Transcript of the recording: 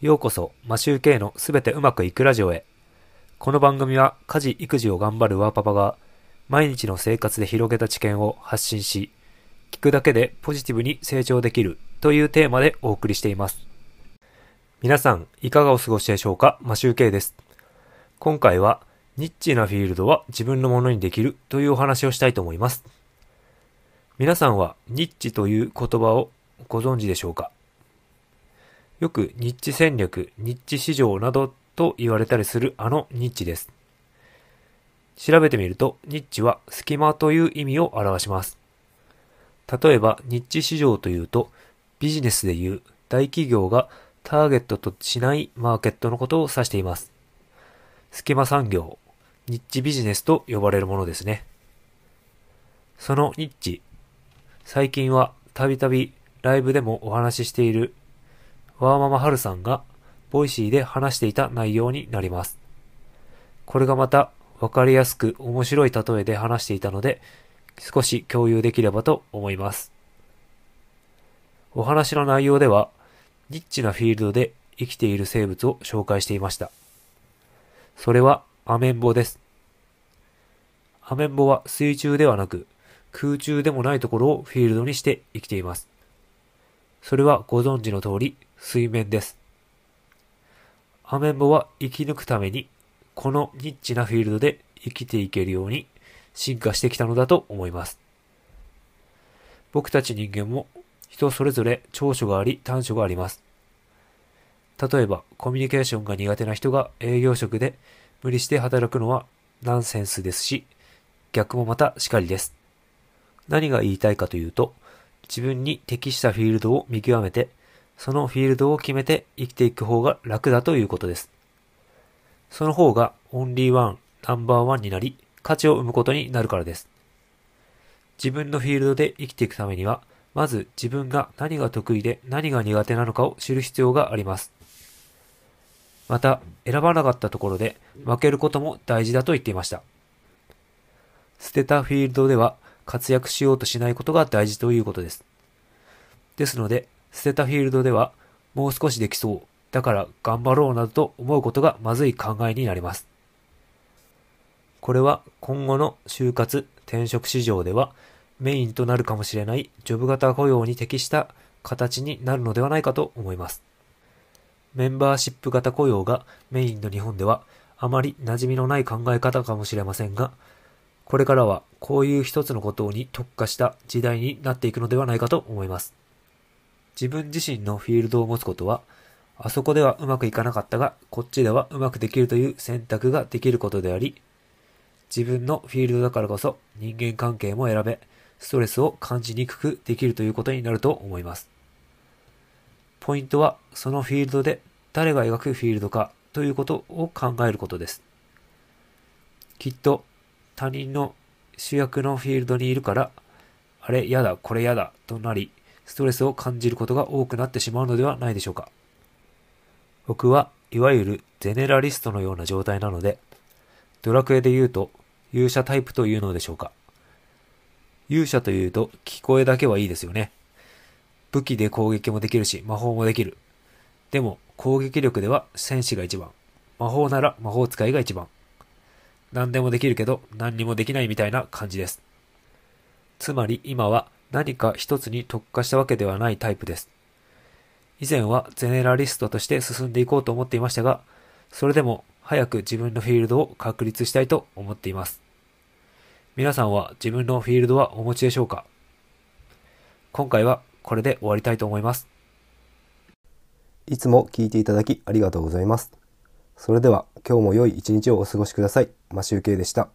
ようこそ、マシューケイのすべてうまくいくラジオへ。この番組は家事・育児を頑張るワーパパが毎日の生活で広げた知見を発信し、聞くだけでポジティブに成長できるというテーマでお送りしています。皆さん、いかがお過ごしでしょうか？マシューケイです。今回は、ニッチなフィールドは自分のものにできるというお話をしたいと思います。皆さんはニッチという言葉をご存知でしょうか？よくニッチ戦略、ニッチ市場などと言われたりするあのニッチです。調べてみると、ニッチは隙間という意味を表します。例えば、ニッチ市場というと、ビジネスでいう大企業がターゲットとしないマーケットのことを指しています。隙間産業、ニッチビジネスと呼ばれるものですね。そのニッチ、最近はたびたびライブでもお話ししているワーママハルさんが Voicy で話していた内容になります。これがまたわかりやすく面白い例えで話していたので少し共有できればと思います。お話の内容ではニッチなフィールドで生きている生物を紹介していました。それはアメンボです。アメンボは水中ではなく空中でもないところをフィールドにして生きています。それはご存知の通り水面です。アメンボは生き抜くためにこのニッチなフィールドで生きていけるように進化してきたのだと思います。僕たち人間も人それぞれ長所があり短所があります。例えばコミュニケーションが苦手な人が営業職で無理して働くのはナンセンスですし逆もまたしかりです。何が言いたいかというと自分に適したフィールドを見極めてそのフィールドを決めて生きていく方が楽だということです。その方がオンリーワン、ナンバーワンになり、価値を生むことになるからです。自分のフィールドで生きていくためには、まず自分が何が得意で何が苦手なのかを知る必要があります。また、選ばなかったところで負けることも大事だと言っていました。捨てたフィールドでは活躍しようとしないことが大事ということです。ですので、捨てたフィールドではもう少しできそう。だから頑張ろうなどと思うことがまずい考えになります。これは今後の就活、転職市場ではメインとなるかもしれないジョブ型雇用に適した形になるのではないかと思います。メンバーシップ型雇用がメインの日本ではあまり馴染みのない考え方かもしれませんが、これからはこういう一つのことに特化した時代になっていくのではないかと思います。自分自身のフィールドを持つことは、あそこではうまくいかなかったが、こっちではうまくできるという選択ができることであり、自分のフィールドだからこそ人間関係も選べ、ストレスを感じにくくできるということになると思います。ポイントは、そのフィールドで誰が描くフィールドかということを考えることです。きっと他人の主役のフィールドにいるから、あれやだ、これやだとなり、ストレスを感じることが多くなってしまうのではないでしょうか。僕はいわゆるゼネラリストのような状態なので、ドラクエで言うと勇者タイプというのでしょうか。勇者というと聞こえだけはいいですよね。武器で攻撃もできるし魔法もできる。でも攻撃力では戦士が一番。魔法なら魔法使いが一番。何でもできるけど何にもできないみたいな感じです。つまり今は何か一つに特化したわけではないタイプです。以前はゼネラリストとして進んでいこうと思っていましたが、それでも早く自分のフィールドを確立したいと思っています。皆さんは自分のフィールドはお持ちでしょうか？今回はこれで終わりたいと思います。いつも聞いていただきありがとうございます。それでは今日も良い一日をお過ごしください。マシュウケイでした。